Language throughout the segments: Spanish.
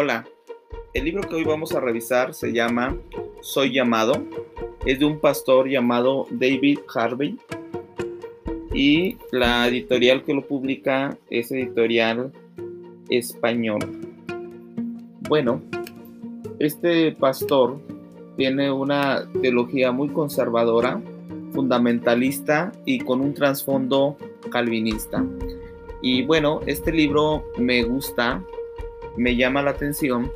Hola, el libro que hoy vamos a revisar se llama Soy llamado. Es de un pastor llamado David Harvey y la editorial que lo publica es editorial español. Bueno, este pastor tiene una teología muy conservadora, fundamentalista y con un trasfondo calvinista. Y bueno, este libro me gusta me llama la atención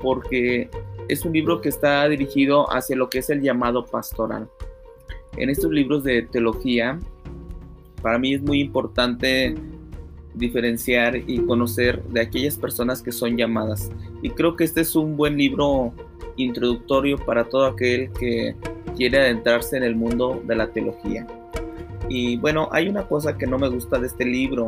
porque es un libro que está dirigido hacia lo que es el llamado pastoral. En estos libros de teología, para mí es muy importante diferenciar y conocer de aquellas personas que son llamadas. Y creo que este es un buen libro introductorio para todo aquel que quiere adentrarse en el mundo de la teología. Y bueno, hay una cosa que no me gusta de este libro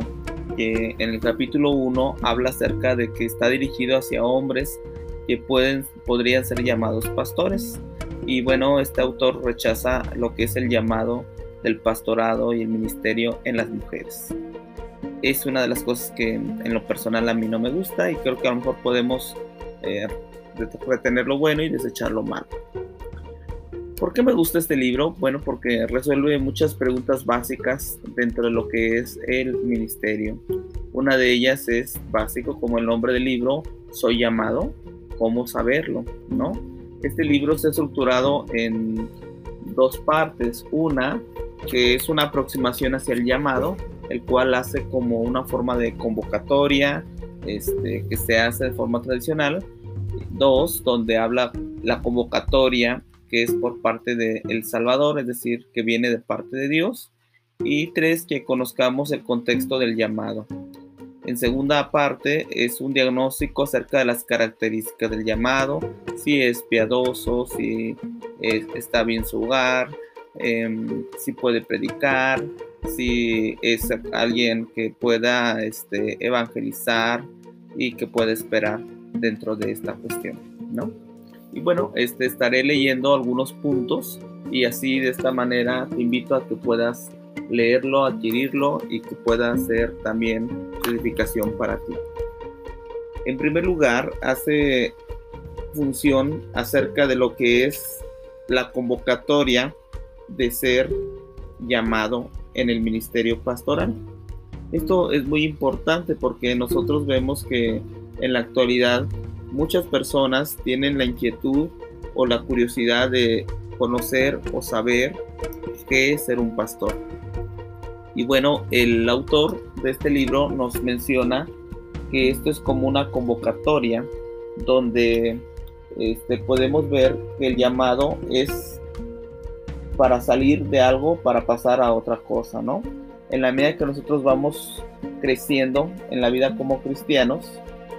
que en el capítulo 1 habla acerca de que está dirigido hacia hombres que pueden, podrían ser llamados pastores. Y bueno, este autor rechaza lo que es el llamado del pastorado y el ministerio en las mujeres. Es una de las cosas que en lo personal a mí no me gusta y creo que a lo mejor podemos eh, retener lo bueno y desechar lo malo. ¿Por qué me gusta este libro? Bueno, porque resuelve muchas preguntas básicas dentro de lo que es el ministerio. Una de ellas es básico como el nombre del libro, soy llamado, cómo saberlo, ¿no? Este libro se ha estructurado en dos partes. Una, que es una aproximación hacia el llamado, el cual hace como una forma de convocatoria, este, que se hace de forma tradicional. Dos, donde habla la convocatoria que es por parte de El Salvador, es decir, que viene de parte de Dios. Y tres, que conozcamos el contexto del llamado. En segunda parte es un diagnóstico acerca de las características del llamado, si es piadoso, si está bien su hogar, em, si puede predicar, si es alguien que pueda este, evangelizar y que pueda esperar dentro de esta cuestión, ¿no? Y bueno, este, estaré leyendo algunos puntos y así de esta manera te invito a que puedas leerlo, adquirirlo y que pueda ser también edificación para ti. En primer lugar, hace función acerca de lo que es la convocatoria de ser llamado en el ministerio pastoral. Esto es muy importante porque nosotros vemos que en la actualidad muchas personas tienen la inquietud o la curiosidad de conocer o saber qué es ser un pastor. Y bueno, el autor de este libro nos menciona que esto es como una convocatoria donde este, podemos ver que el llamado es para salir de algo para pasar a otra cosa, ¿no? En la medida que nosotros vamos creciendo en la vida como cristianos,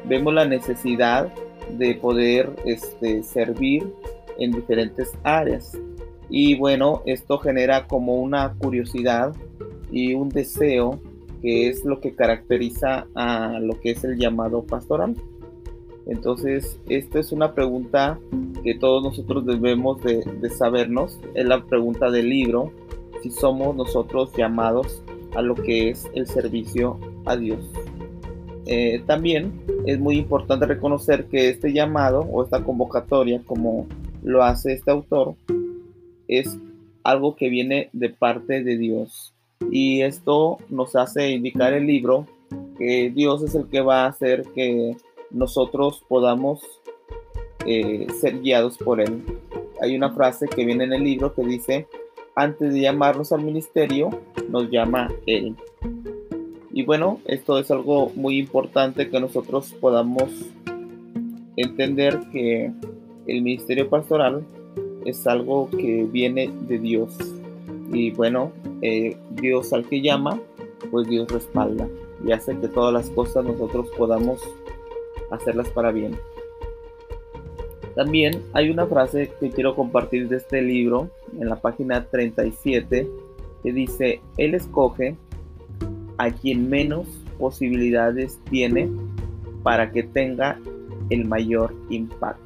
vemos la necesidad de poder este, servir en diferentes áreas. Y bueno, esto genera como una curiosidad y un deseo que es lo que caracteriza a lo que es el llamado pastoral. Entonces, esta es una pregunta que todos nosotros debemos de, de sabernos. Es la pregunta del libro, si somos nosotros llamados a lo que es el servicio a Dios. Eh, también es muy importante reconocer que este llamado o esta convocatoria, como lo hace este autor, es algo que viene de parte de Dios. Y esto nos hace indicar el libro que Dios es el que va a hacer que nosotros podamos eh, ser guiados por Él. Hay una frase que viene en el libro que dice, antes de llamarnos al ministerio, nos llama Él. Y bueno, esto es algo muy importante que nosotros podamos entender que el ministerio pastoral es algo que viene de Dios. Y bueno, eh, Dios al que llama, pues Dios respalda y hace que todas las cosas nosotros podamos hacerlas para bien. También hay una frase que quiero compartir de este libro en la página 37 que dice, Él escoge a quien menos posibilidades tiene para que tenga el mayor impacto.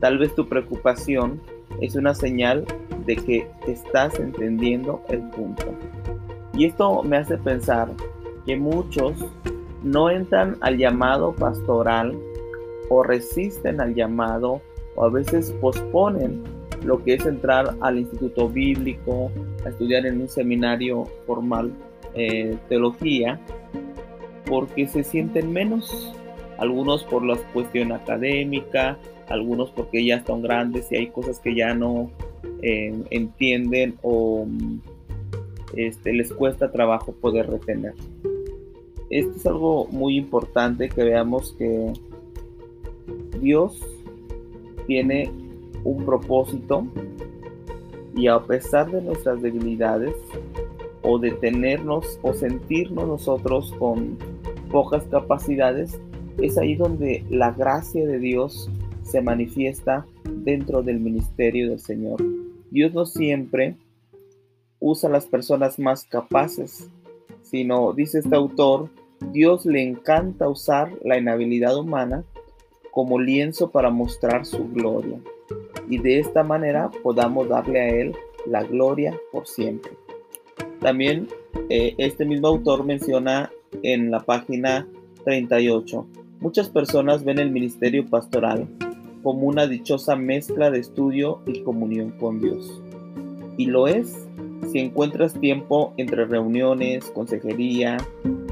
Tal vez tu preocupación es una señal de que estás entendiendo el punto. Y esto me hace pensar que muchos no entran al llamado pastoral o resisten al llamado o a veces posponen lo que es entrar al instituto bíblico, a estudiar en un seminario formal eh, teología, porque se sienten menos, algunos por la cuestión académica, algunos porque ya están grandes y hay cosas que ya no eh, entienden o este, les cuesta trabajo poder retener. Esto es algo muy importante que veamos que Dios tiene un propósito y a pesar de nuestras debilidades o de tenernos o sentirnos nosotros con pocas capacidades, es ahí donde la gracia de Dios se manifiesta dentro del ministerio del Señor. Dios no siempre usa a las personas más capaces, sino, dice este autor, Dios le encanta usar la inhabilidad humana como lienzo para mostrar su gloria, y de esta manera podamos darle a Él la gloria por siempre. También eh, este mismo autor menciona en la página 38, muchas personas ven el ministerio pastoral como una dichosa mezcla de estudio y comunión con Dios. Y lo es si encuentras tiempo entre reuniones, consejería,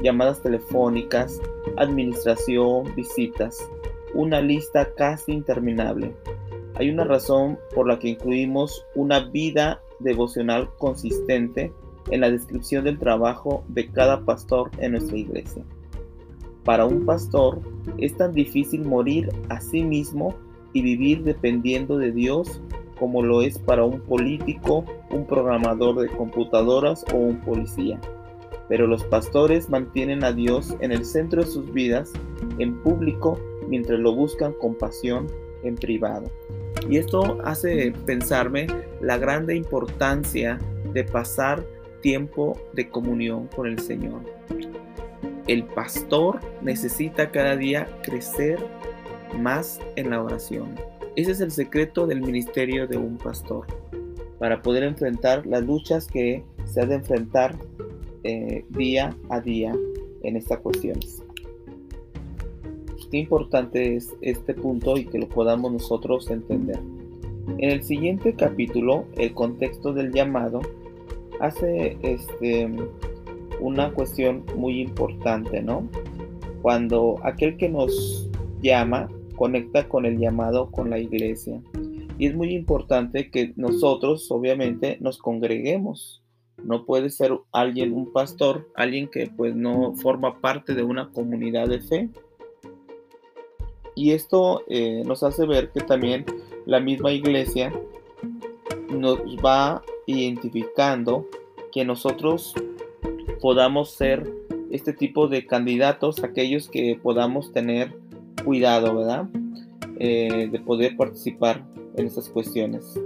llamadas telefónicas, administración, visitas, una lista casi interminable. Hay una razón por la que incluimos una vida devocional consistente en la descripción del trabajo de cada pastor en nuestra iglesia. Para un pastor es tan difícil morir a sí mismo y vivir dependiendo de Dios como lo es para un político, un programador de computadoras o un policía. Pero los pastores mantienen a Dios en el centro de sus vidas, en público, mientras lo buscan con pasión en privado. Y esto hace pensarme la grande importancia de pasar tiempo de comunión con el Señor. El pastor necesita cada día crecer más en la oración. Ese es el secreto del ministerio de un pastor, para poder enfrentar las luchas que se ha de enfrentar eh, día a día en estas cuestiones. Qué importante es este punto y que lo podamos nosotros entender. En el siguiente capítulo, el contexto del llamado hace este, una cuestión muy importante, ¿no? Cuando aquel que nos llama conecta con el llamado con la iglesia. Y es muy importante que nosotros, obviamente, nos congreguemos. No puede ser alguien, un pastor, alguien que pues no forma parte de una comunidad de fe. Y esto eh, nos hace ver que también la misma iglesia nos va identificando que nosotros podamos ser este tipo de candidatos, aquellos que podamos tener cuidado, ¿verdad? Eh, de poder participar en estas cuestiones.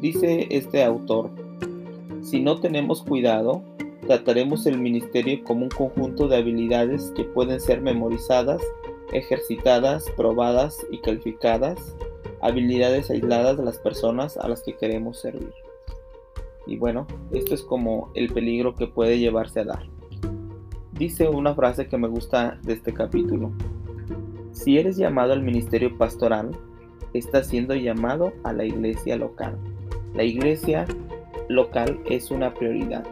Dice este autor, si no tenemos cuidado, trataremos el ministerio como un conjunto de habilidades que pueden ser memorizadas, ejercitadas, probadas y calificadas, habilidades aisladas de las personas a las que queremos servir. Y bueno, esto es como el peligro que puede llevarse a dar. Dice una frase que me gusta de este capítulo. Si eres llamado al ministerio pastoral, estás siendo llamado a la iglesia local. La iglesia local es una prioridad.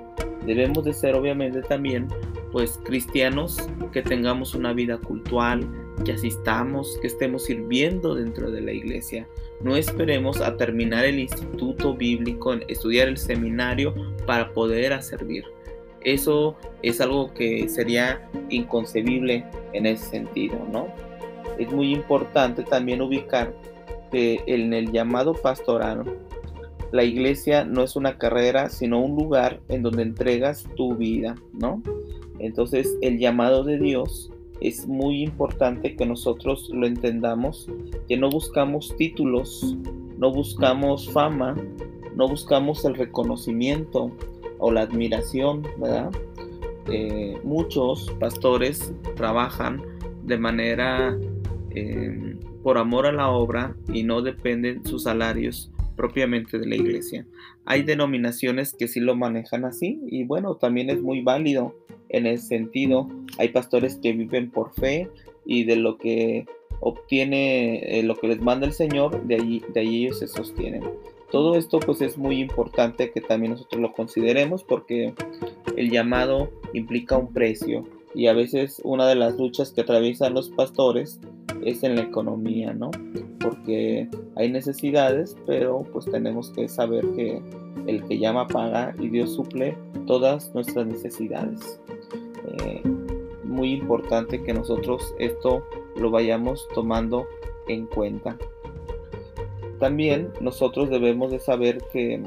Debemos de ser obviamente también pues cristianos que tengamos una vida cultural, que asistamos, que estemos sirviendo dentro de la iglesia. No esperemos a terminar el instituto bíblico, estudiar el seminario para poder servir. Eso es algo que sería inconcebible en ese sentido, ¿no? es muy importante también ubicar que en el llamado pastoral, la iglesia no es una carrera, sino un lugar en donde entregas tu vida, ¿no? Entonces el llamado de Dios es muy importante que nosotros lo entendamos, que no buscamos títulos, no buscamos fama, no buscamos el reconocimiento o la admiración, ¿verdad? Eh, muchos pastores trabajan de manera Em, por amor a la obra y no dependen sus salarios propiamente de la iglesia. Hay denominaciones que sí lo manejan así y bueno, también es muy válido en ese sentido. Hay pastores que viven por fe y de lo que obtiene eh, lo que les manda el Señor, de allí, de allí ellos se sostienen. Todo esto pues es muy importante que también nosotros lo consideremos porque el llamado implica un precio y a veces una de las luchas que atraviesan los pastores es en la economía, ¿no? Porque hay necesidades, pero pues tenemos que saber que el que llama paga y Dios suple todas nuestras necesidades. Eh, muy importante que nosotros esto lo vayamos tomando en cuenta. También nosotros debemos de saber que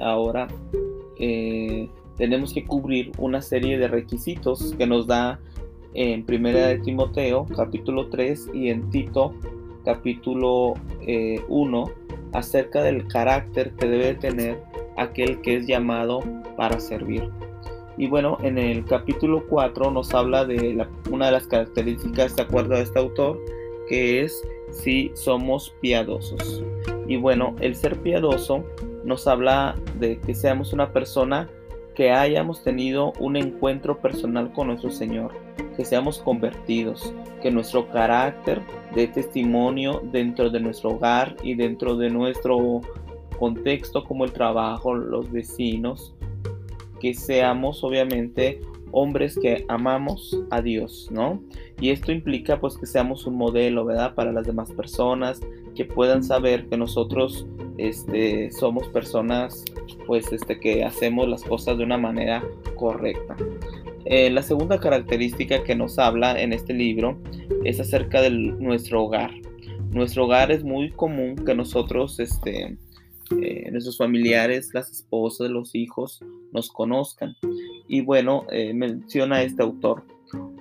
ahora eh, tenemos que cubrir una serie de requisitos que nos da en Primera de Timoteo capítulo 3 y en Tito capítulo 1 eh, acerca del carácter que debe tener aquel que es llamado para servir. Y bueno, en el capítulo 4 nos habla de una de las características de acuerdo a este autor, que es si somos piadosos. Y bueno, el ser piadoso nos habla de que seamos una persona que hayamos tenido un encuentro personal con nuestro Señor, que seamos convertidos, que nuestro carácter dé testimonio dentro de nuestro hogar y dentro de nuestro contexto como el trabajo, los vecinos, que seamos obviamente hombres que amamos a Dios, ¿no? Y esto implica pues que seamos un modelo, ¿verdad? Para las demás personas, que puedan saber que nosotros este, somos personas pues este, que hacemos las cosas de una manera correcta. Eh, la segunda característica que nos habla en este libro es acerca de nuestro hogar. Nuestro hogar es muy común que nosotros, este, eh, nuestros familiares, las esposas, los hijos, nos conozcan. Y bueno, eh, menciona este autor,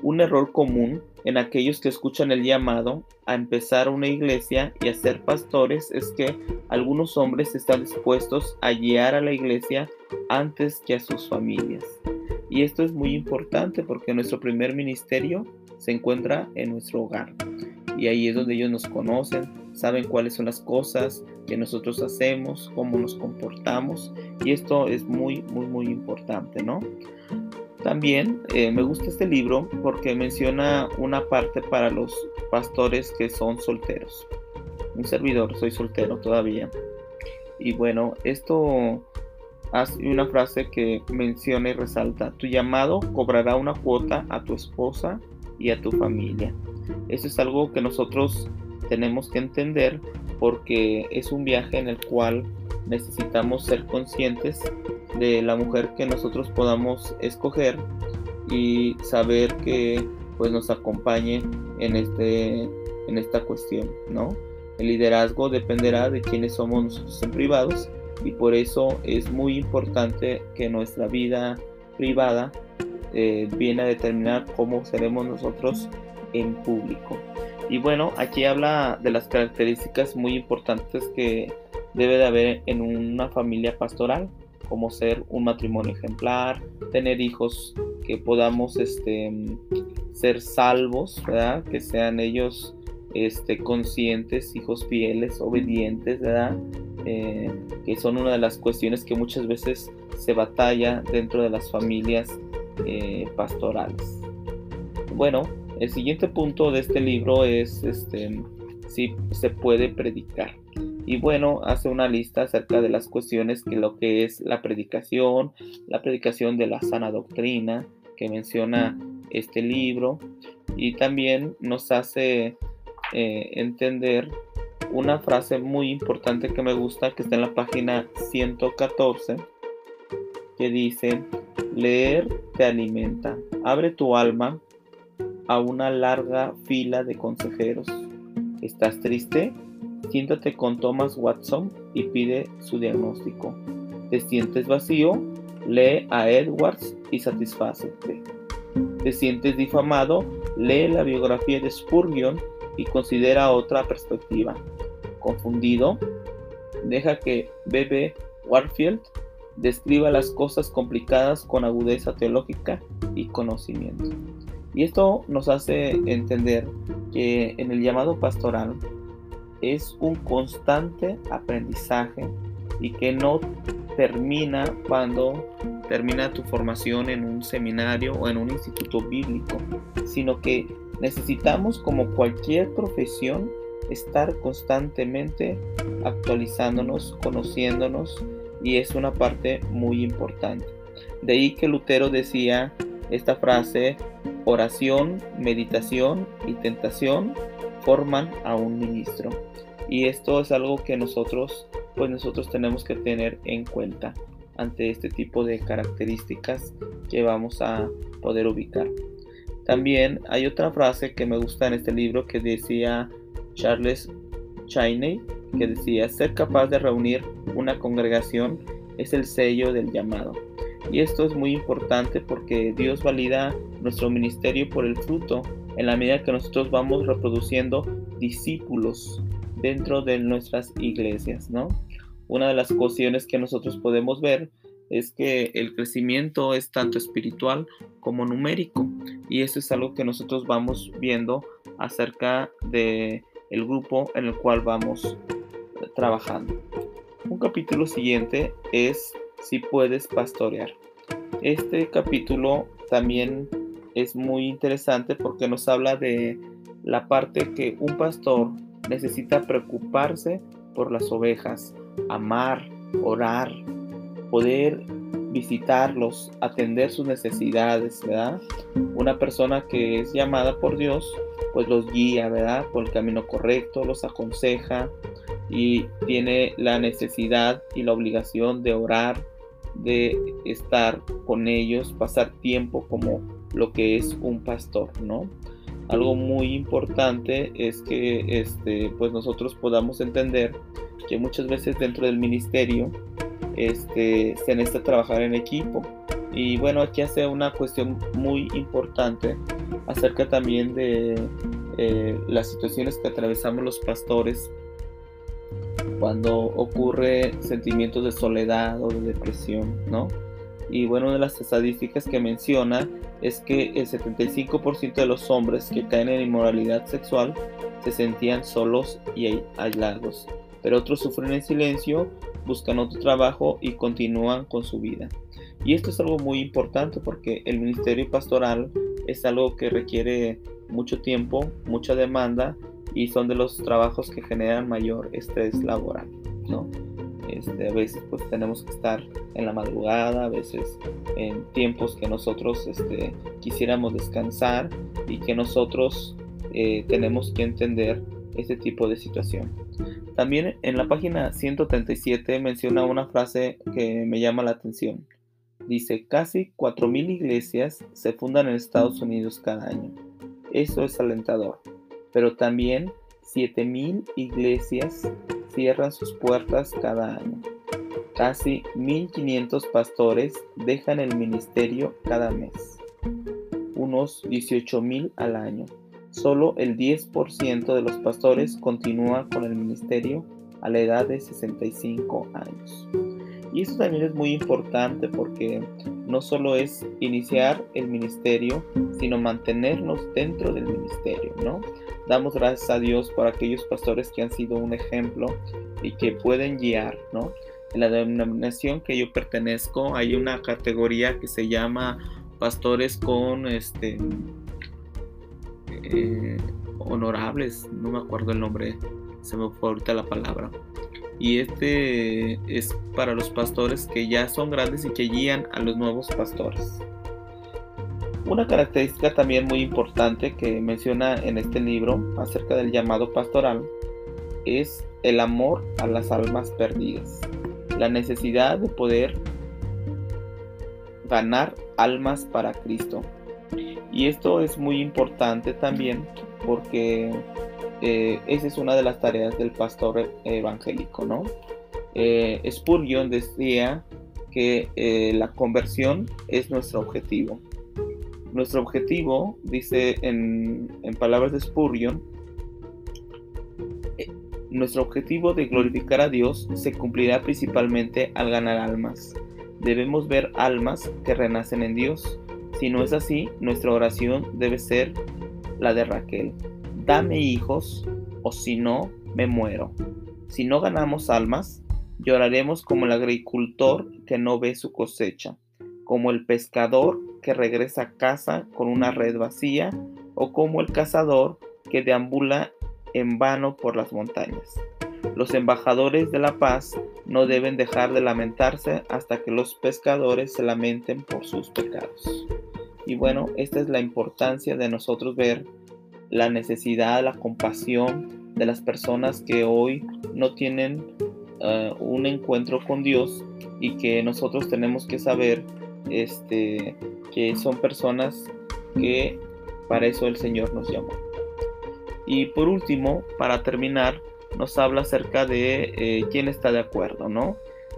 un error común en aquellos que escuchan el llamado a empezar una iglesia y a ser pastores es que algunos hombres están dispuestos a guiar a la iglesia antes que a sus familias. Y esto es muy importante porque nuestro primer ministerio se encuentra en nuestro hogar. Y ahí es donde ellos nos conocen, saben cuáles son las cosas que nosotros hacemos, cómo nos comportamos. Y esto es muy, muy, muy importante, ¿no? También eh, me gusta este libro porque menciona una parte para los pastores que son solteros. Un servidor, soy soltero todavía. Y bueno, esto hace una frase que menciona y resalta, tu llamado cobrará una cuota a tu esposa y a tu familia. Eso es algo que nosotros tenemos que entender porque es un viaje en el cual necesitamos ser conscientes de la mujer que nosotros podamos escoger y saber que pues nos acompañe en este en esta cuestión, ¿no? El liderazgo dependerá de quiénes somos nosotros en privados y por eso es muy importante que nuestra vida privada eh, a determinar cómo seremos nosotros en público. Y bueno, aquí habla de las características muy importantes que debe de haber en una familia pastoral, como ser un matrimonio ejemplar, tener hijos que podamos este, ser salvos, ¿verdad? que sean ellos este, conscientes, hijos fieles, obedientes, ¿verdad? Eh, que son una de las cuestiones que muchas veces se batalla dentro de las familias eh, pastorales. Bueno, el siguiente punto de este libro es este, si se puede predicar. Y bueno, hace una lista acerca de las cuestiones que lo que es la predicación, la predicación de la sana doctrina que menciona este libro. Y también nos hace eh, entender una frase muy importante que me gusta que está en la página 114 que dice leer te alimenta. Abre tu alma a una larga fila de consejeros. ¿estás triste? Siéntate con Thomas Watson y pide su diagnóstico. ¿Te sientes vacío? Lee a Edwards y satisfácete. ¿Te sientes difamado? Lee la biografía de Spurgeon y considera otra perspectiva. ¿Confundido? Deja que B.B. Warfield describa las cosas complicadas con agudeza teológica y conocimiento. Y esto nos hace entender que en el llamado pastoral es un constante aprendizaje y que no termina cuando termina tu formación en un seminario o en un instituto bíblico, sino que Necesitamos, como cualquier profesión, estar constantemente actualizándonos, conociéndonos y es una parte muy importante. De ahí que Lutero decía esta frase, oración, meditación y tentación forman a un ministro. Y esto es algo que nosotros, pues nosotros tenemos que tener en cuenta ante este tipo de características que vamos a poder ubicar. También hay otra frase que me gusta en este libro que decía Charles Cheney, que decía, ser capaz de reunir una congregación es el sello del llamado. Y esto es muy importante porque Dios valida nuestro ministerio por el fruto en la medida que nosotros vamos reproduciendo discípulos dentro de nuestras iglesias, ¿no? Una de las cuestiones que nosotros podemos ver es que el crecimiento es tanto espiritual como numérico y eso es algo que nosotros vamos viendo acerca de el grupo en el cual vamos trabajando. Un capítulo siguiente es si puedes pastorear. Este capítulo también es muy interesante porque nos habla de la parte que un pastor necesita preocuparse por las ovejas, amar, orar, poder visitarlos, atender sus necesidades. Una persona que es llamada por Dios, pues los guía, ¿verdad? Por el camino correcto, los aconseja y tiene la necesidad y la obligación de orar, de estar con ellos, pasar tiempo como lo que es un pastor, ¿no? Algo muy importante es que este, pues nosotros podamos entender que muchas veces dentro del ministerio este, se necesita trabajar en equipo. Y bueno, aquí hace una cuestión muy importante acerca también de eh, las situaciones que atravesamos los pastores cuando ocurre sentimientos de soledad o de depresión, ¿no? Y bueno, una de las estadísticas que menciona es que el 75% de los hombres que caen en inmoralidad sexual se sentían solos y aislados, pero otros sufren en silencio, buscan otro trabajo y continúan con su vida. Y esto es algo muy importante porque el ministerio pastoral es algo que requiere mucho tiempo, mucha demanda y son de los trabajos que generan mayor estrés laboral, ¿no? Este, a veces pues tenemos que estar en la madrugada, a veces en tiempos que nosotros este, quisiéramos descansar y que nosotros eh, tenemos que entender este tipo de situación. También en la página 137 menciona una frase que me llama la atención. Dice, casi 4.000 iglesias se fundan en Estados Unidos cada año. Eso es alentador. Pero también 7.000 iglesias cierran sus puertas cada año. Casi 1.500 pastores dejan el ministerio cada mes. Unos 18.000 al año. Solo el 10% de los pastores continúa con el ministerio a la edad de 65 años. Y eso también es muy importante porque no solo es iniciar el ministerio, sino mantenernos dentro del ministerio, ¿no? Damos gracias a Dios por aquellos pastores que han sido un ejemplo y que pueden guiar, ¿no? En la denominación que yo pertenezco hay una categoría que se llama pastores con este eh, honorables, no me acuerdo el nombre, se me fue ahorita la palabra y este es para los pastores que ya son grandes y que guían a los nuevos pastores. Una característica también muy importante que menciona en este libro acerca del llamado pastoral es el amor a las almas perdidas, la necesidad de poder ganar almas para Cristo. Y esto es muy importante también porque eh, esa es una de las tareas del pastor evangélico, ¿no? Eh, Spurgeon decía que eh, la conversión es nuestro objetivo. Nuestro objetivo, dice en, en palabras de Spurgeon, nuestro objetivo de glorificar a Dios se cumplirá principalmente al ganar almas. Debemos ver almas que renacen en Dios. Si no es así, nuestra oración debe ser la de Raquel dame hijos, o si no, me muero. Si no ganamos almas, lloraremos como el agricultor que no ve su cosecha, como el pescador que regresa a casa con una red vacía, o como el cazador que deambula en vano por las montañas. Los embajadores de la paz no deben dejar de lamentarse hasta que los pescadores se lamenten por sus pecados. Y bueno, esta es la importancia de nosotros ver la necesidad, la compasión de las personas que hoy no tienen eh, un encuentro con Dios y que nosotros tenemos que saber este, que son personas que para eso el Señor nos llamó. Y por último, para terminar, nos habla acerca de eh, quién está de acuerdo, ¿no?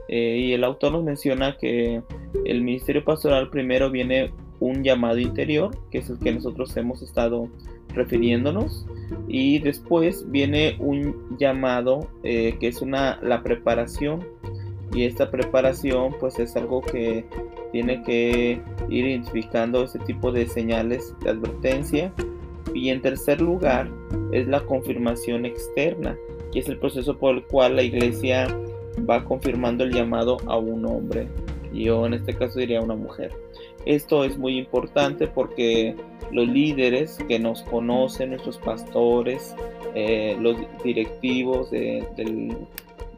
Eh, y el autor nos menciona que el ministerio pastoral primero viene un llamado interior, que es el que nosotros hemos estado refiriéndonos, y después viene un llamado eh, que es una la preparación y esta preparación pues es algo que tiene que ir identificando ese tipo de señales de advertencia y en tercer lugar es la confirmación externa, que es el proceso por el cual la iglesia va confirmando el llamado a un hombre. Yo en este caso diría a una mujer. Esto es muy importante porque los líderes que nos conocen, nuestros pastores, eh, los directivos de,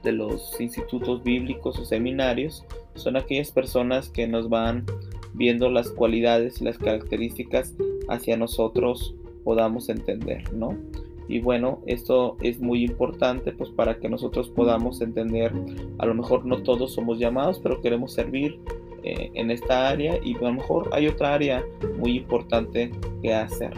de los institutos bíblicos o seminarios, son aquellas personas que nos van viendo las cualidades y las características hacia nosotros podamos entender, ¿no? Y bueno, esto es muy importante pues para que nosotros podamos entender, a lo mejor no todos somos llamados, pero queremos servir eh, en esta área y a lo mejor hay otra área muy importante que hacer.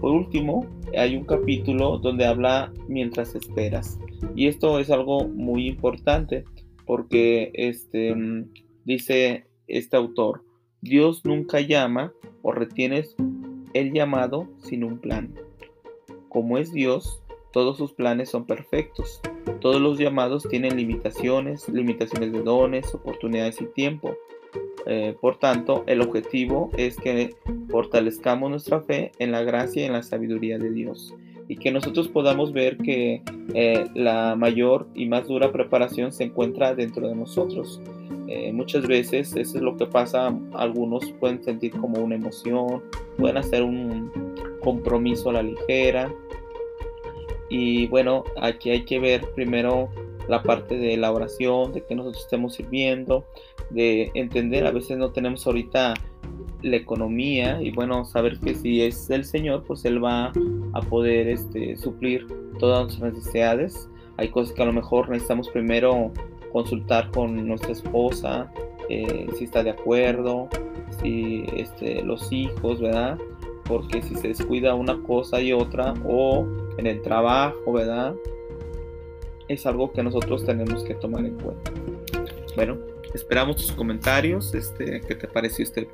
Por último, hay un capítulo donde habla mientras esperas. Y esto es algo muy importante porque este, dice este autor, Dios nunca llama o retienes el llamado sin un plan. Como es Dios, todos sus planes son perfectos. Todos los llamados tienen limitaciones, limitaciones de dones, oportunidades y tiempo. Eh, por tanto, el objetivo es que fortalezcamos nuestra fe en la gracia y en la sabiduría de Dios y que nosotros podamos ver que eh, la mayor y más dura preparación se encuentra dentro de nosotros. Eh, muchas veces eso es lo que pasa, algunos pueden sentir como una emoción, pueden hacer un compromiso a la ligera. Y bueno, aquí hay que ver primero la parte de la oración, de que nosotros estemos sirviendo, de entender, a veces no tenemos ahorita la economía y bueno, saber que si es el Señor, pues Él va a poder este, suplir todas nuestras necesidades. Hay cosas que a lo mejor necesitamos primero consultar con nuestra esposa, eh, si está de acuerdo, si este, los hijos, ¿verdad? Porque si se descuida una cosa y otra, o en el trabajo, ¿verdad? Es algo que nosotros tenemos que tomar en cuenta. Bueno, esperamos tus comentarios, este, ¿qué te pareció este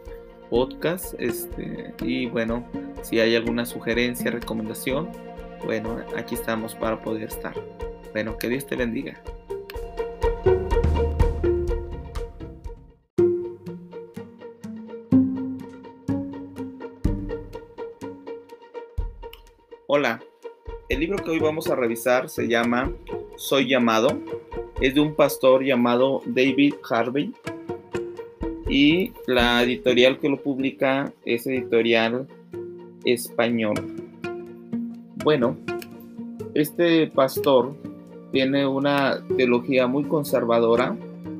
podcast? Este, y bueno, si hay alguna sugerencia, recomendación, bueno, aquí estamos para poder estar. Bueno, que Dios te bendiga. Hola, el libro que hoy vamos a revisar se llama Soy llamado. Es de un pastor llamado David Harvey y la editorial que lo publica es editorial español. Bueno, este pastor tiene una teología muy conservadora,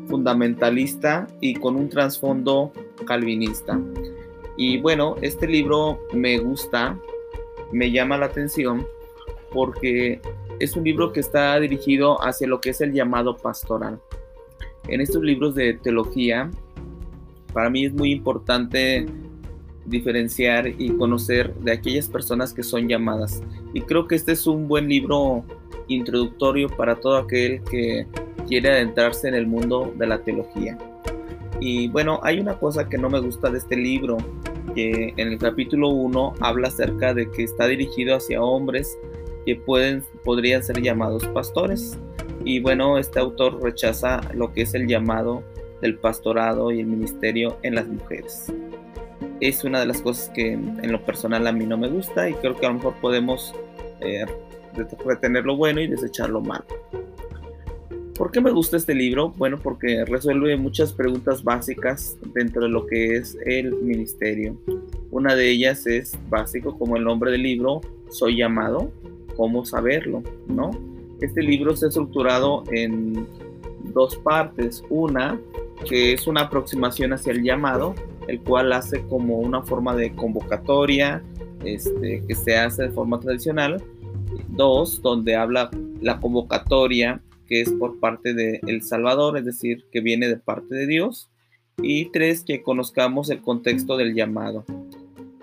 fundamentalista y con un trasfondo calvinista. Y bueno, este libro me gusta me llama la atención porque es un libro que está dirigido hacia lo que es el llamado pastoral. En estos libros de teología, para mí es muy importante diferenciar y conocer de aquellas personas que son llamadas. Y creo que este es un buen libro introductorio para todo aquel que quiere adentrarse en el mundo de la teología. Y bueno, hay una cosa que no me gusta de este libro que en el capítulo 1 habla acerca de que está dirigido hacia hombres que pueden, podrían ser llamados pastores. Y bueno, este autor rechaza lo que es el llamado del pastorado y el ministerio en las mujeres. Es una de las cosas que en lo personal a mí no me gusta y creo que a lo mejor podemos eh, retener lo bueno y desechar lo malo. ¿Por qué me gusta este libro? Bueno, porque resuelve muchas preguntas básicas dentro de lo que es el ministerio. Una de ellas es básico como el nombre del libro, Soy llamado, cómo saberlo, ¿no? Este libro está estructurado en dos partes. Una, que es una aproximación hacia el llamado, el cual hace como una forma de convocatoria este, que se hace de forma tradicional. Dos, donde habla la convocatoria que es por parte de El Salvador, es decir, que viene de parte de Dios. Y tres, que conozcamos el contexto del llamado.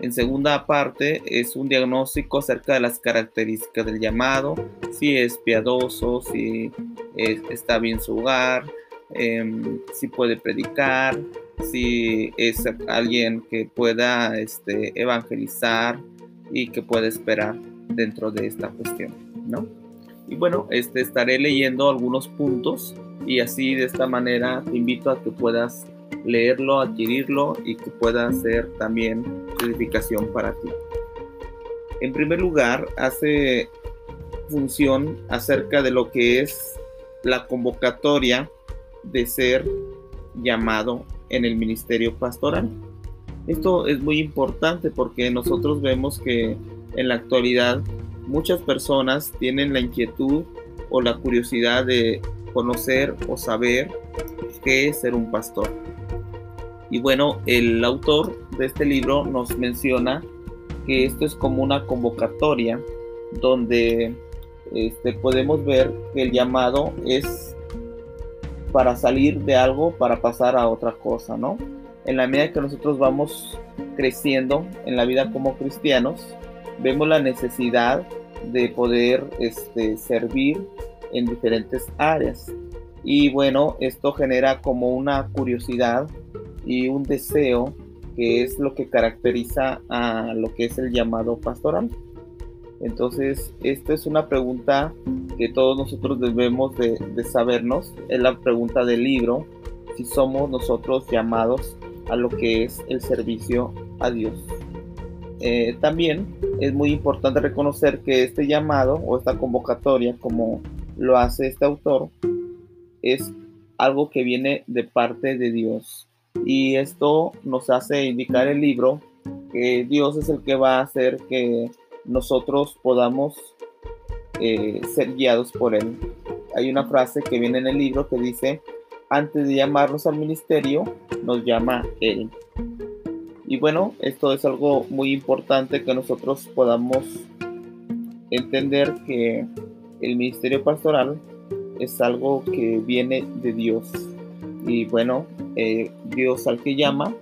En segunda parte es un diagnóstico acerca de las características del llamado, si es piadoso, si está bien su hogar, em, si puede predicar, si es alguien que pueda este, evangelizar y que pueda esperar dentro de esta cuestión, ¿no? Y bueno, este, estaré leyendo algunos puntos y así de esta manera te invito a que puedas leerlo, adquirirlo y que pueda ser también edificación para ti. En primer lugar, hace función acerca de lo que es la convocatoria de ser llamado en el ministerio pastoral. Esto es muy importante porque nosotros vemos que en la actualidad muchas personas tienen la inquietud o la curiosidad de conocer o saber qué es ser un pastor. Y bueno, el autor de este libro nos menciona que esto es como una convocatoria donde este, podemos ver que el llamado es para salir de algo, para pasar a otra cosa, ¿no? En la medida que nosotros vamos creciendo en la vida como cristianos, vemos la necesidad de poder este, servir en diferentes áreas. Y bueno, esto genera como una curiosidad y un deseo que es lo que caracteriza a lo que es el llamado pastoral. Entonces, esta es una pregunta que todos nosotros debemos de, sabernos. Es la pregunta del libro, si somos nosotros llamados a lo que es el servicio a Dios. Eh, también es muy importante reconocer que este llamado o esta convocatoria, como lo hace este autor, es algo que viene de parte de Dios. Y esto nos hace indicar el libro que Dios es el que va a hacer que nosotros podamos eh, ser guiados por Él. Hay una frase que viene en el libro que dice, antes de llamarnos al ministerio, nos llama Él. Y bueno, esto es algo muy importante que nosotros podamos entender que el ministerio pastoral es algo que viene de Dios. Y bueno, eh, Dios al que llama,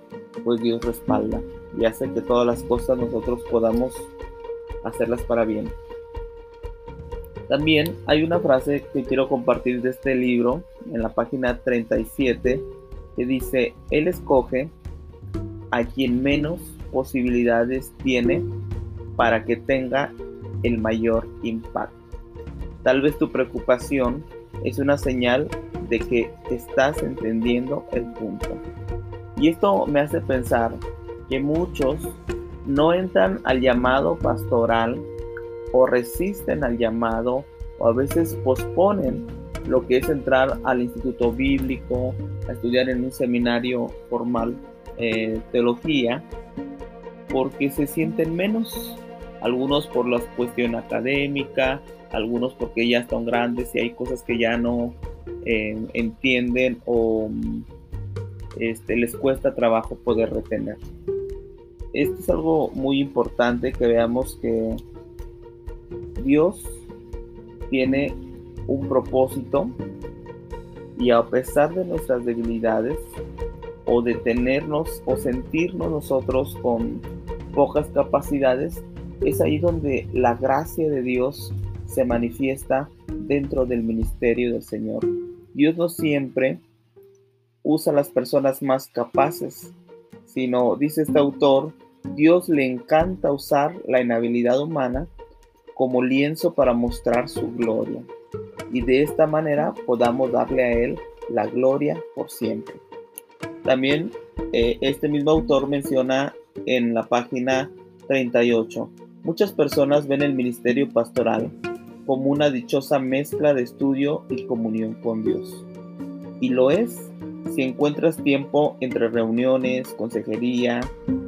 pues Dios respalda y hace que todas las cosas nosotros podamos hacerlas para bien. También hay una frase que quiero compartir de este libro en la página 37 que dice, Él escoge a quien menos posibilidades tiene para que tenga el mayor impacto. Tal vez tu preocupación es una señal de que estás entendiendo el punto. Y esto me hace pensar que muchos no entran al llamado pastoral o resisten al llamado o a veces posponen lo que es entrar al instituto bíblico, a estudiar en un seminario formal eh, teología, porque se sienten menos, algunos por la cuestión académica, algunos porque ya están grandes y hay cosas que ya no eh, entienden o este, les cuesta trabajo poder retener. Esto es algo muy importante que veamos que Dios tiene un propósito y a pesar de nuestras debilidades o de tenernos o sentirnos nosotros con pocas capacidades, es ahí donde la gracia de Dios se manifiesta dentro del ministerio del Señor. Dios no siempre usa a las personas más capaces, sino, dice este autor, Dios le encanta usar la inhabilidad humana como lienzo para mostrar su gloria. Y de esta manera podamos darle a Él la gloria por siempre. También eh, este mismo autor menciona en la página 38, muchas personas ven el ministerio pastoral como una dichosa mezcla de estudio y comunión con Dios. Y lo es si encuentras tiempo entre reuniones, consejería,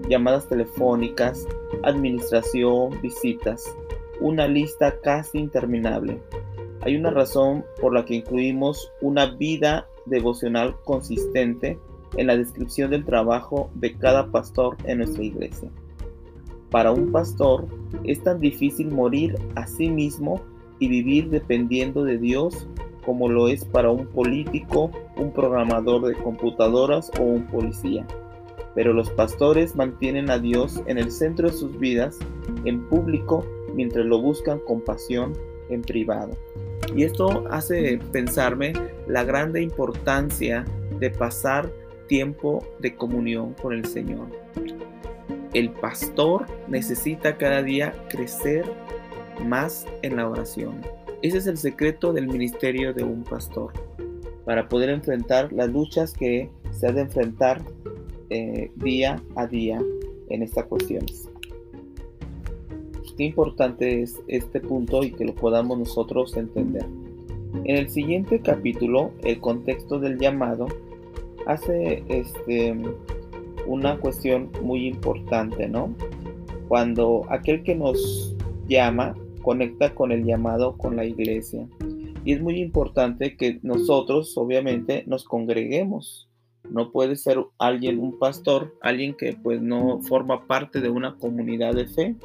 llamadas telefónicas, administración, visitas, una lista casi interminable. Hay una razón por la que incluimos una vida devocional consistente en la descripción del trabajo de cada pastor en nuestra iglesia. Para un pastor es tan difícil morir a sí mismo y vivir dependiendo de Dios como lo es para un político, un programador de computadoras o un policía. Pero los pastores mantienen a Dios en el centro de sus vidas, en público, mientras lo buscan con pasión en privado. Y esto hace pensarme la grande importancia de pasar tiempo de comunión con el Señor. El pastor necesita cada día crecer más en la oración. Ese es el secreto del ministerio de un pastor, para poder enfrentar las luchas que se ha de enfrentar eh, día a día en estas cuestiones. Importante es este punto y que lo podamos nosotros entender. En el siguiente capítulo, el contexto del llamado hace este, una cuestión muy importante, ¿no? Cuando aquel que nos llama conecta con el llamado con la iglesia. Y es muy importante que nosotros, obviamente, nos congreguemos. No puede ser alguien, un pastor, alguien que pues no forma parte de una comunidad de fe.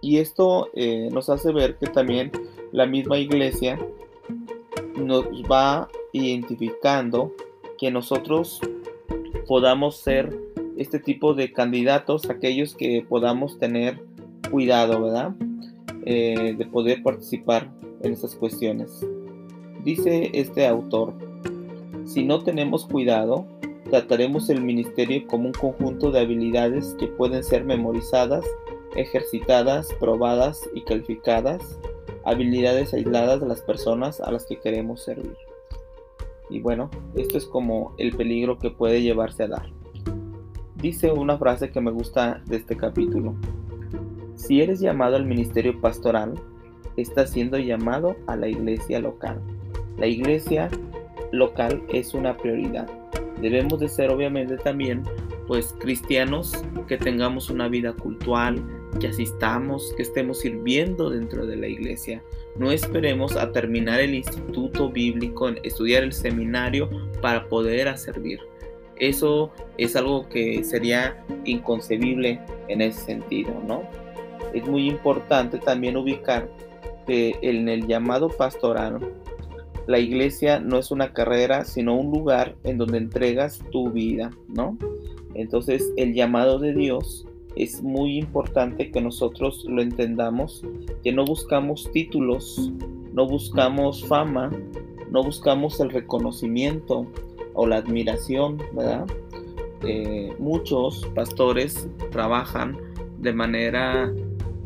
Y esto eh, nos hace ver que también la misma iglesia nos va identificando que nosotros podamos ser este tipo de candidatos, aquellos que podamos tener cuidado, ¿verdad? Eh, de poder participar en esas cuestiones. Dice este autor, si no tenemos cuidado, trataremos el ministerio como un conjunto de habilidades que pueden ser memorizadas, ejercitadas, probadas y calificadas, habilidades aisladas de las personas a las que queremos servir. Y bueno, esto es como el peligro que puede llevarse a dar. Dice una frase que me gusta de este capítulo. Si eres llamado al ministerio pastoral, estás siendo llamado a la iglesia local. La iglesia local es una prioridad. Debemos de ser obviamente también pues cristianos que tengamos una vida cultural, que asistamos, que estemos sirviendo dentro de la iglesia. No esperemos a terminar el instituto bíblico, estudiar el seminario para poder servir. Eso es algo que sería inconcebible en ese sentido, ¿no? es muy importante también ubicar que en el llamado pastoral, la iglesia no es una carrera, sino un lugar en donde entregas tu vida, ¿no? Entonces el llamado de Dios es muy importante que nosotros lo entendamos, que no buscamos títulos, no buscamos fama, no buscamos el reconocimiento o la admiración, ¿verdad? Eh, muchos pastores trabajan de manera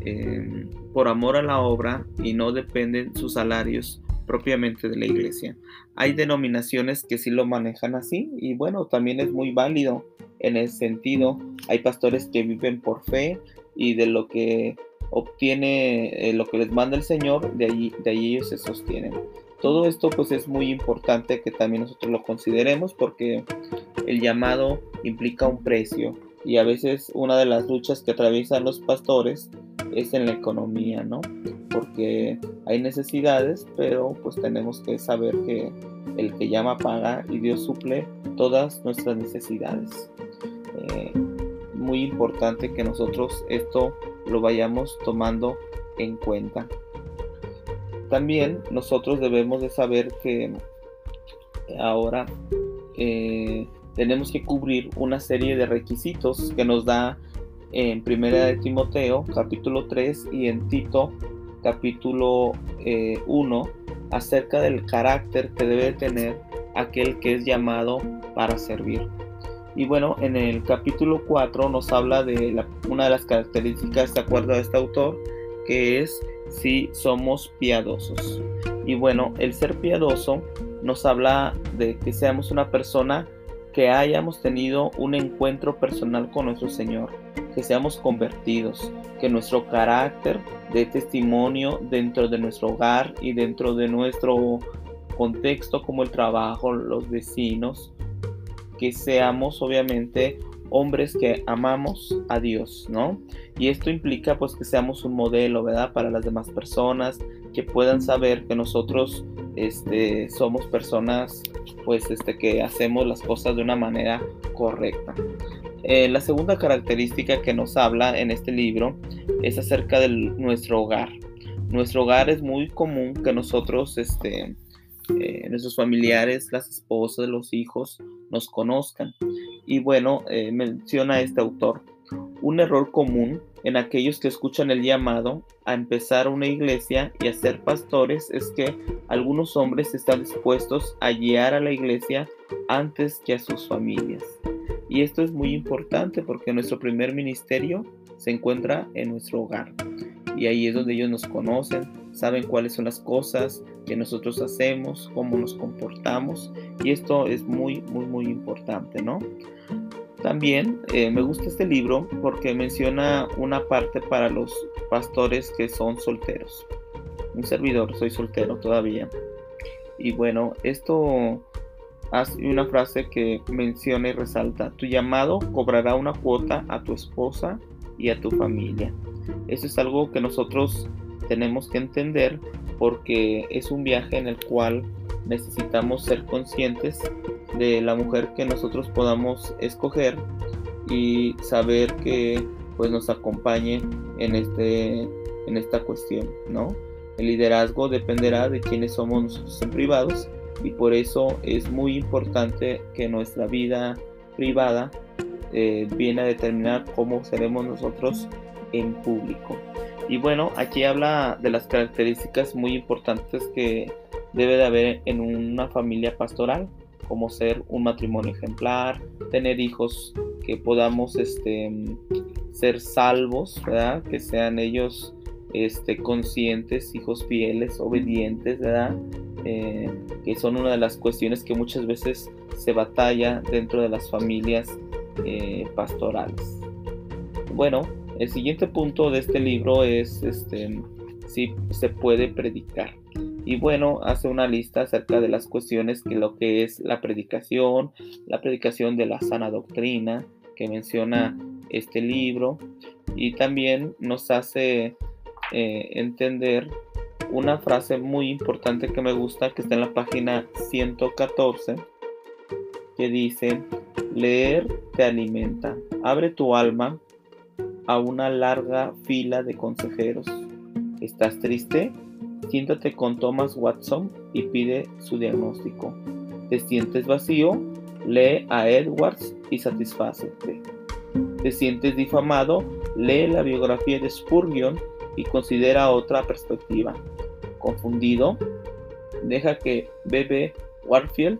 Em, por amor a la obra y no dependen sus salarios propiamente de la iglesia. Hay denominaciones que sí lo manejan así y bueno, también es muy válido en ese sentido. Hay pastores que viven por fe y de lo que obtiene, eh, lo que les manda el Señor, de allí, de allí ellos se sostienen. Todo esto pues es muy importante que también nosotros lo consideremos porque el llamado implica un precio y a veces una de las luchas que atraviesan los pastores es en la economía, ¿no? Porque hay necesidades, pero pues tenemos que saber que el que llama paga y Dios suple todas nuestras necesidades. Eh, muy importante que nosotros esto lo vayamos tomando en cuenta. También nosotros debemos de saber que ahora eh, tenemos que cubrir una serie de requisitos que nos da en Primera de Timoteo capítulo 3 y en Tito capítulo 1 eh, acerca del carácter que debe tener aquel que es llamado para servir. Y bueno, en el capítulo 4 nos habla de una de las características de acuerdo a este autor, que es si somos piadosos. Y bueno, el ser piadoso nos habla de que seamos una persona que hayamos tenido un encuentro personal con nuestro Señor, que seamos convertidos, que nuestro carácter dé testimonio dentro de nuestro hogar y dentro de nuestro contexto como el trabajo, los vecinos, que seamos obviamente hombres que amamos a Dios, ¿no? Y esto implica pues que seamos un modelo, ¿verdad? Para las demás personas, que puedan saber que nosotros este, somos personas pues este, que hacemos las cosas de una manera correcta. Eh, la segunda característica que nos habla en este libro es acerca de nuestro hogar. Nuestro hogar es muy común que nosotros, este, eh, nuestros familiares, las esposas, los hijos, nos conozcan. Y bueno, eh, menciona este autor, un error común en aquellos que escuchan el llamado a empezar una iglesia y a ser pastores es que algunos hombres están dispuestos a guiar a la iglesia antes que a sus familias. Y esto es muy importante porque nuestro primer ministerio se encuentra en nuestro hogar. Y ahí es donde ellos nos conocen, saben cuáles son las cosas que nosotros hacemos, cómo nos comportamos. Y esto es muy, muy, muy importante, ¿no? También eh, me gusta este libro porque menciona una parte para los pastores que son solteros. Un servidor, soy soltero todavía. Y bueno, esto hace una frase que menciona y resalta, tu llamado cobrará una cuota a tu esposa y a tu familia. Eso es algo que nosotros tenemos que entender porque es un viaje en el cual necesitamos ser conscientes de la mujer que nosotros podamos escoger y saber que pues nos acompañe en este en esta cuestión, ¿no? El liderazgo dependerá de quiénes somos nosotros en privados y por eso es muy importante que nuestra vida privada eh, viene a determinar cómo seremos nosotros en público. Y bueno, aquí habla de las características muy importantes que debe de haber en una familia pastoral, como ser un matrimonio ejemplar, tener hijos que podamos este, ser salvos, ¿verdad? que sean ellos este, conscientes, hijos fieles, obedientes, ¿verdad? Eh, que son una de las cuestiones que muchas veces se batalla dentro de las familias eh, pastorales. Bueno, el siguiente punto de este libro es este, si se puede predicar. Y bueno, hace una lista acerca de las cuestiones que lo que es la predicación, la predicación de la sana doctrina que menciona este libro y también nos hace eh, entender una frase muy importante que me gusta que está en la página 114 que dice leer te alimenta abre tu alma a una larga fila de consejeros ¿estás triste? Siéntate con Thomas Watson y pide su diagnóstico. ¿Te sientes vacío? Lee a Edwards y satisfácete. ¿Te sientes difamado? Lee la biografía de Spurgeon y considera otra perspectiva. ¿Confundido? Deja que B.B. Warfield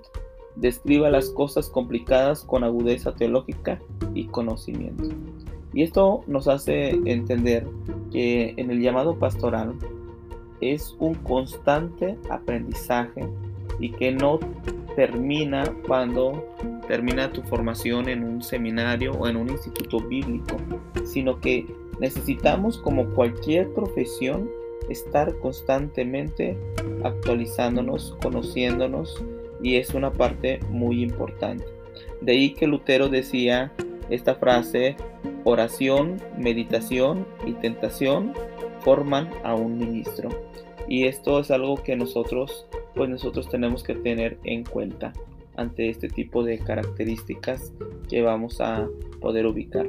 describa las cosas complicadas con agudeza teológica y conocimiento. Y esto nos hace entender que en el llamado pastoral es un constante aprendizaje y que no termina cuando termina tu formación en un seminario o en un instituto bíblico, sino que necesitamos como cualquier profesión estar constantemente actualizándonos, conociéndonos y es una parte muy importante. De ahí que Lutero decía esta frase, oración, meditación y tentación forman a un ministro. Y esto es algo que nosotros, pues nosotros tenemos que tener en cuenta ante este tipo de características que vamos a poder ubicar.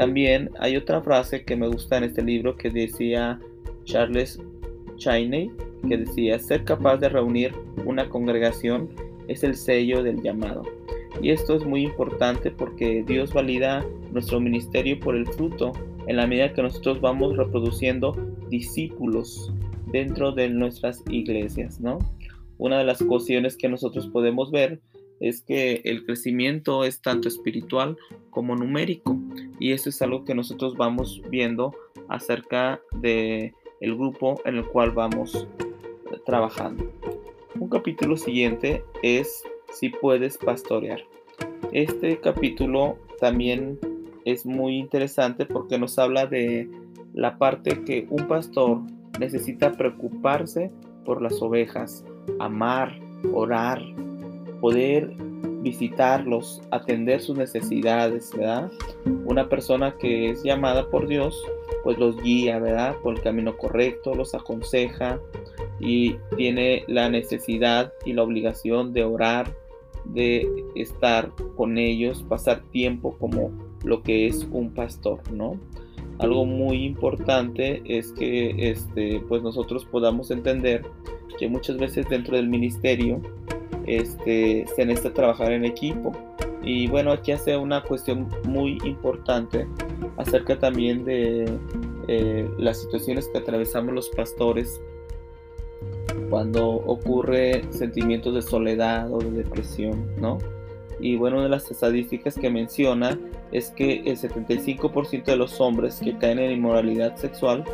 También hay otra frase que me gusta en este libro que decía Charles Cheney, que decía, ser capaz de reunir una congregación es el sello del llamado. Y esto es muy importante porque Dios valida nuestro ministerio por el fruto en la medida que nosotros vamos reproduciendo discípulos dentro de nuestras iglesias, ¿no? Una de las cuestiones que nosotros podemos ver es que el crecimiento es tanto espiritual como numérico y eso es algo que nosotros vamos viendo acerca de el grupo en el cual vamos trabajando. Un capítulo siguiente es si puedes pastorear. Este capítulo también es muy interesante porque nos habla de la parte que un pastor necesita preocuparse por las ovejas, amar, orar, poder visitarlos, atender sus necesidades, ¿verdad? Una persona que es llamada por Dios, pues los guía, ¿verdad? Por el camino correcto, los aconseja y tiene la necesidad y la obligación de orar, de estar con ellos, pasar tiempo como lo que es un pastor, ¿no? Algo muy importante es que este, pues nosotros podamos entender que muchas veces dentro del ministerio este, se necesita trabajar en equipo. Y bueno, aquí hace una cuestión muy importante acerca también de eh, las situaciones que atravesamos los pastores cuando ocurre sentimientos de soledad o de depresión, ¿no? Y bueno, una de las estadísticas que menciona es que el 75% de los hombres que caen en inmoralidad sexual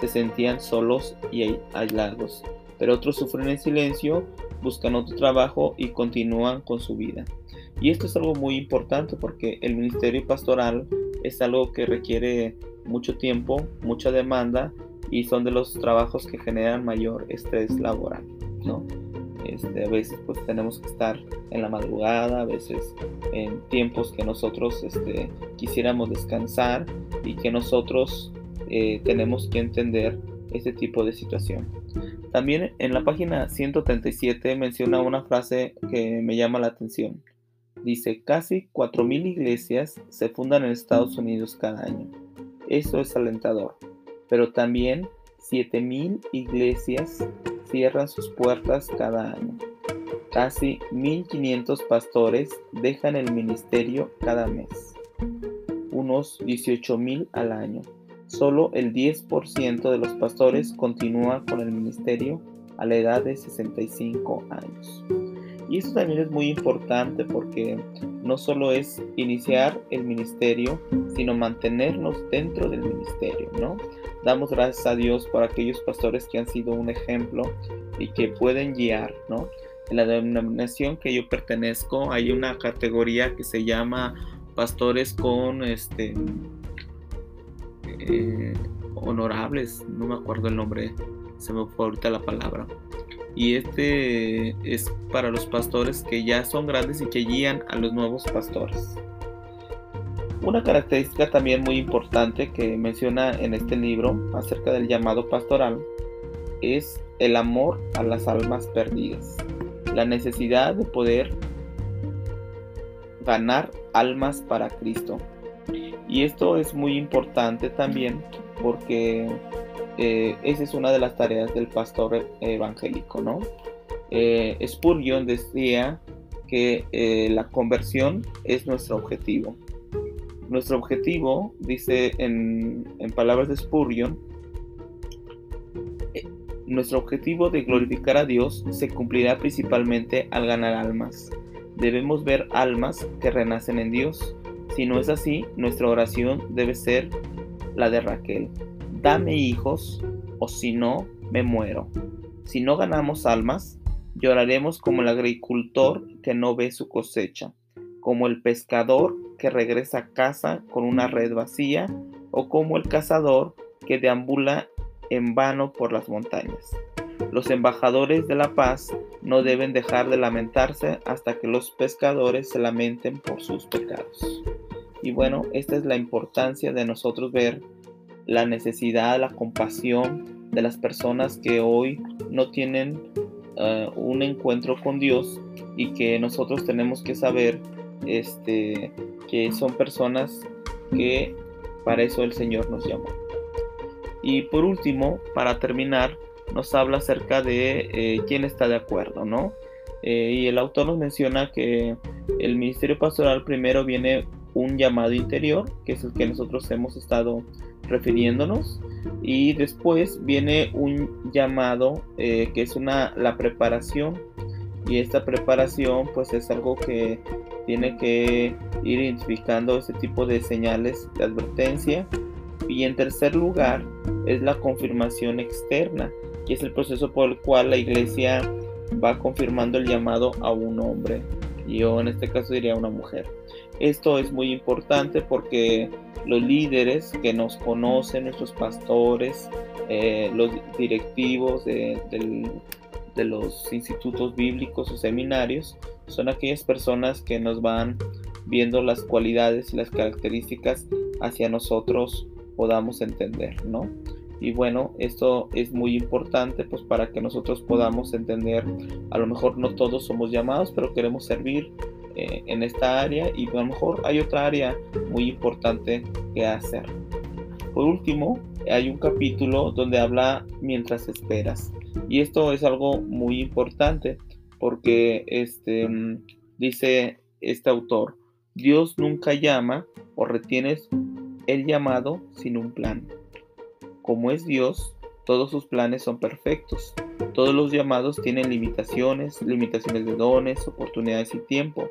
se sentían solos y aislados, pero otros sufren en silencio buscan otro trabajo y continúan con su vida. Y esto es algo muy importante porque el ministerio pastoral es algo que requiere mucho tiempo, mucha demanda y son de los trabajos que generan mayor estrés laboral, ¿no? Este, a veces pues tenemos que estar en la madrugada, a veces en tiempos que nosotros este, quisiéramos descansar y que nosotros eh, tenemos que entender este tipo de situación. También en la página 137 menciona una frase que me llama la atención. Dice, casi 4.000 iglesias se fundan en Estados Unidos cada año. Eso es alentador. Pero también 7.000 iglesias cierran sus puertas cada año. Casi 1.500 pastores dejan el ministerio cada mes. Unos 18.000 al año. Solo el 10% de los pastores continúa con el ministerio a la edad de 65 años. Y eso también es muy importante porque no solo es iniciar el ministerio, sino mantenernos dentro del ministerio, ¿no? Damos gracias a Dios por aquellos pastores que han sido un ejemplo y que pueden guiar, ¿no? En la denominación que yo pertenezco hay una categoría que se llama pastores con este eh, honorables, no me acuerdo el nombre, se me fue ahorita la palabra. Y este es para los pastores que ya son grandes y que guían a los nuevos pastores. Una característica también muy importante que menciona en este libro acerca del llamado pastoral es el amor a las almas perdidas, la necesidad de poder ganar almas para Cristo. Y esto es muy importante también porque eh, esa es una de las tareas del pastor evangélico, ¿no? Eh, Spurgeon decía que eh, la conversión es nuestro objetivo. Nuestro objetivo, dice en, en palabras de Spurgeon, nuestro objetivo de glorificar a Dios se cumplirá principalmente al ganar almas. Debemos ver almas que renacen en Dios si no es así, nuestra oración debe ser la de Raquel. Dame hijos, o si no, me muero. Si no ganamos almas, lloraremos como el agricultor que no ve su cosecha, como el pescador que regresa a casa con una red vacía, o como el cazador que deambula en vano por las montañas. Los embajadores de la paz no deben dejar de lamentarse hasta que los pescadores se lamenten por sus pecados. Y bueno, esta es la importancia de nosotros ver la necesidad, la compasión de las personas que hoy no tienen eh, un encuentro con Dios y que nosotros tenemos que saber este, que son personas que para eso el Señor nos llamó. Y por último, para terminar, nos habla acerca de eh, quién está de acuerdo, ¿no? Eh, y el autor nos menciona que el ministerio pastoral primero viene un llamado interior, que es el que nosotros hemos estado refiriéndonos, y después viene un llamado eh, que es una la preparación y esta preparación pues es algo que tiene que ir identificando ese tipo de señales de advertencia y en tercer lugar es la confirmación externa que es el proceso por el cual la iglesia va confirmando el llamado a un hombre yo en este caso diría una mujer esto es muy importante porque los líderes que nos conocen, nuestros pastores, eh, los directivos de, los institutos bíblicos o seminarios, son aquellas personas que nos van viendo las cualidades y las características hacia nosotros podamos entender, ¿no? Y bueno, esto es muy importante pues para que nosotros podamos entender, a lo mejor no todos somos llamados, pero queremos servir eh, en esta área y a lo mejor hay otra área muy importante que hacer. Por último, hay un capítulo donde habla mientras esperas. Y esto es algo muy importante porque este, dice este autor, Dios nunca llama o retienes el llamado sin un plan. Como es Dios, todos sus planes son perfectos. Todos los llamados tienen limitaciones, limitaciones de dones, oportunidades y tiempo.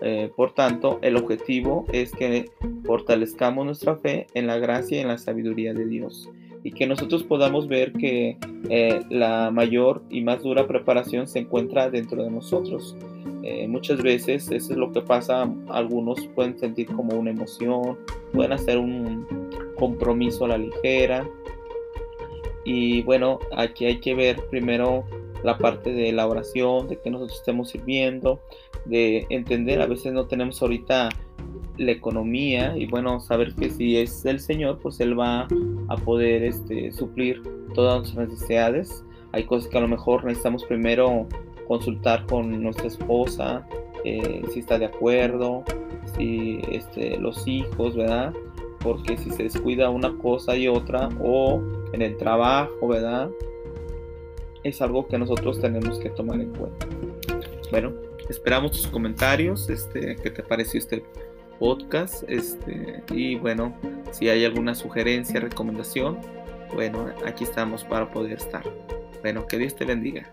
Eh, por tanto, el objetivo es que fortalezcamos nuestra fe en la gracia y en la sabiduría de Dios y que nosotros podamos ver que eh, la mayor y más dura preparación se encuentra dentro de nosotros. Eh, muchas veces eso es lo que pasa, algunos pueden sentir como una emoción, pueden hacer un compromiso a la ligera. Y bueno, aquí hay que ver primero la parte de la oración, de que nosotros estemos sirviendo, de entender, a veces no tenemos ahorita la economía y bueno, saber que si es el Señor, pues Él va a poder este, suplir todas nuestras necesidades. Hay cosas que a lo mejor necesitamos primero consultar con nuestra esposa, eh, si está de acuerdo, si este, los hijos, ¿verdad? Porque si se descuida una cosa y otra, o en el trabajo, ¿verdad? Es algo que nosotros tenemos que tomar en cuenta. Bueno, esperamos tus comentarios, este, ¿qué te pareció este podcast? Este, y bueno, si hay alguna sugerencia, recomendación, bueno, aquí estamos para poder estar. Bueno, que Dios te bendiga.